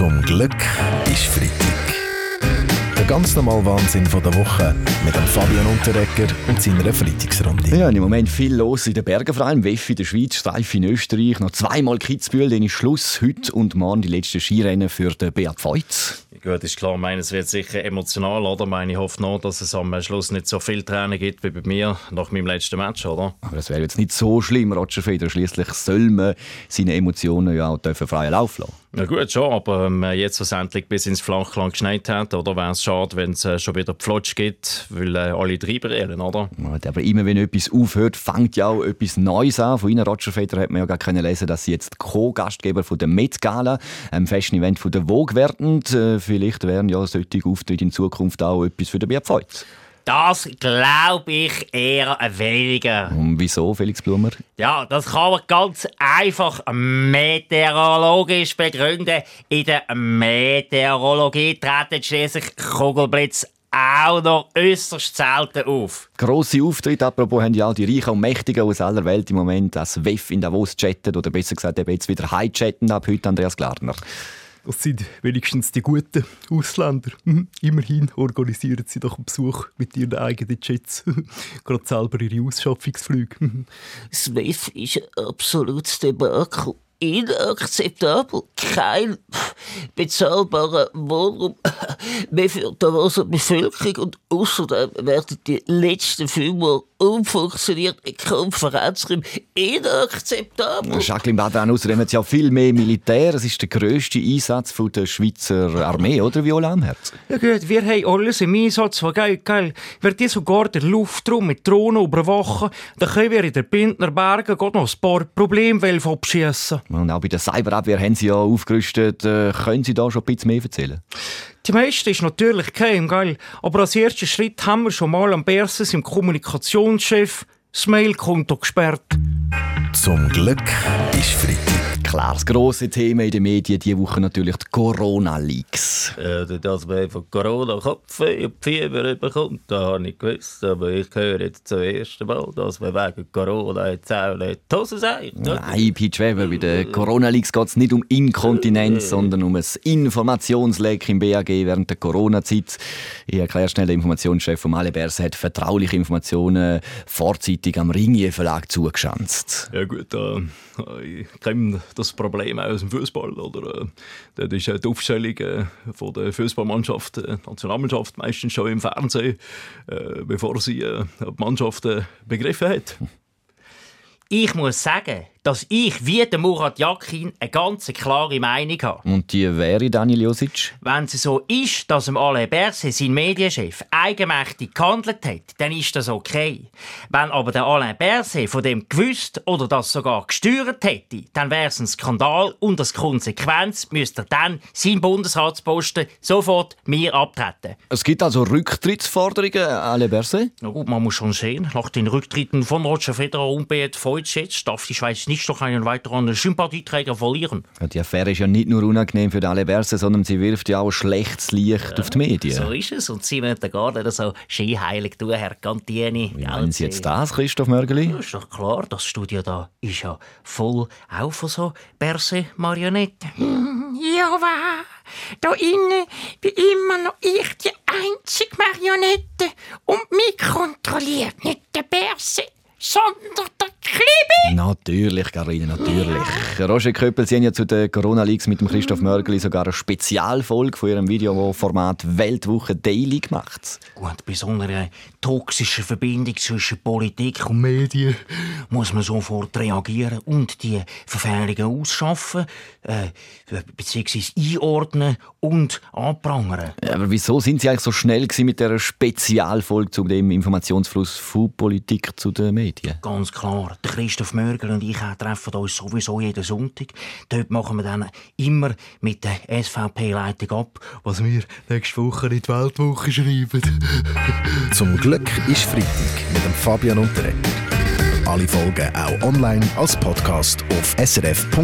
Zum Glück ist Freitag. Der ganz normale Wahnsinn von der Woche mit dem Fabian Unterrecker und seiner Freitagsrunde. Ja, im Moment viel los in den Bergen, vor allem Weffi in der Schweiz, Streif in Österreich, noch zweimal Kitzbühel, dann ist Schluss. Heute und morgen die letzten Skirennen für den Beat Feutz. Gut, ist klar, meine, es wird sicher emotional, oder? Meine, ich hoffe noch, dass es am Schluss nicht so viel Tränen gibt wie bei mir nach meinem letzten Match, oder? Aber das wäre jetzt nicht so schlimm, Roger Federer. Schließlich soll man seine Emotionen ja auch freien Lauf lassen. Ja gut, schon, aber ähm, jetzt, was endlich bis ins Flachland geschneit hat, oder wäre es schade, wenn es äh, schon wieder Flotsch gibt, weil äh, alle drüber reden, oder? aber immer wenn etwas aufhört, fängt ja auch etwas Neues an. Von Ihnen, Roger Federer, hat man ja gar können lesen, dass Sie jetzt Co-Gastgeber von der Met Gala, einem Fashion-Event von der Vogue werden. Äh, vielleicht wären ja solche Auftritte in Zukunft auch etwas für den Bierpfeuz. Das glaube ich eher weniger. Und wieso, Felix Blumer? Ja, das kann man ganz einfach meteorologisch begründen. In der Meteorologie treten schließlich Kugelblitz auch noch äußerst selten auf. Grosse Auftritte, apropos, haben ja auch die Reichen und Mächtigen aus aller Welt im Moment als WEF in Davos chatten oder besser gesagt eben jetzt wieder high chatten ab heute Andreas Glarner. Das sind wenigstens die guten Ausländer. Mhm. Immerhin organisieren sie doch einen Besuch mit ihren eigenen Jets. Gerade selber ihre Ausschaffungsflüge. Das WEF ist ein absolutes Debakel inakzeptabel. Kein bezahlbarer Wohnraum mehr für die Bevölkerung und außerdem werden die letzten fünfmal umfunktionierte Konferenzräume inakzeptabel. Jacqueline Badran, außerdem hat es ja viel mehr Militär. Es ist der grösste Einsatz von der Schweizer Armee, oder Viola am Herz? Ja gut, wir haben alles im Einsatz, was geil, geil. Wenn die sogar den Luftraum mit Drohnen überwachen, dann können wir in den Bindner Bergen noch ein paar Probleme abschießen. Und auch bei der Cyberabwehr haben Sie ja aufgerüstet. Äh, können Sie da schon ein bisschen mehr erzählen? Die meiste ist natürlich geheim, gell? aber als ersten Schritt haben wir schon mal am Berses im Kommunikationschef das Mailkonto gesperrt. Zum Glück ist Freitag. Klar, das grosse Thema in den Medien diese Woche natürlich die Corona-Leaks. Äh, dass man von Corona Kopfweh und Fieber bekommt, das habe ich gewusst. Aber ich höre jetzt zum ersten Mal, dass man wegen Corona jetzt auch nicht die Hose sagt. Nein, Pete Weber, bei den Corona-Leaks geht es nicht um Inkontinenz, sondern um ein Informationsleck im BAG während der Corona-Zeit. Ich erkläre schnell, der Informationschef von Malebers hat vertrauliche Informationen vorzeitig am Ringier Verlag zugeschanzt. Ja gut, äh, ich kenne das Problem aus dem Fußball. Oder, äh, dort ist die Aufstellung äh, von der Fußballmannschaft, äh, Nationalmannschaft meistens schon im Fernsehen, äh, bevor sie äh, die Mannschaft äh, begriffen hat. Ich muss sagen, dass ich wie der Murat Yakin eine ganz klare Meinung habe. Und die wäre Daniel Josic? Wenn es so ist, dass Alain Berset, sein Medienchef, eigenmächtig gehandelt hat, dann ist das okay. Wenn aber der Alain Berset von dem gewusst oder das sogar gesteuert hätte, dann wäre es ein Skandal und als Konsequenz müsste er dann sein Bundesratsposten sofort mir abtreten. Es gibt also Rücktrittsforderungen, Alain Berset? Na gut, man muss schon sehen, nach den Rücktritten von Roger Federer und Beat Feutz jetzt darf die Schweiz nicht noch einen weiteren Sympathieträger verlieren. Ja, die Affäre ist ja nicht nur unangenehm für alle Berse, sondern sie wirft ja auch schlechtes Licht ja, auf die Medien. So ist es. Und Sie müssen gar nicht so skiheilig tun, Herr Cantieni. Wie meinen Sie jetzt das, Christoph Mörgeli? Ja, ist doch klar, das Studio da ist ja voll auch von so Berse-Marionetten. Ja, wahr. Da innen bin immer noch ich die einzige Marionette und mich kontrolliert nicht der Berse sondern der Klibi. Natürlich, Carina, natürlich. Roger Köppel, Sie haben ja zu den Corona-Leaks mit dem Christoph Mörgeli sogar eine Spezialfolge von Ihrem Videoformat Weltwoche Daily gemacht. Gut, bei so einer toxischen Verbindung zwischen Politik und Medien muss man sofort reagieren und die Verfehlungen ausschaffen, äh, beziehungsweise einordnen und anprangern. Ja, aber wieso sind Sie eigentlich so schnell mit der Spezialfolge zu dem Informationsfluss von Politik zu den Medien? Medien? Ganz klar. Der Christoph Mörgel und ich treffen uns sowieso jeden Sonntag. Dort machen wir dann immer mit der SVP-Leitung ab, was wir nächste Woche in die Weltwoche schreiben. Zum Glück ist Freitag mit dem Fabian Unterreger. Alle Folgen auch online als Podcast auf srf.ch-audio.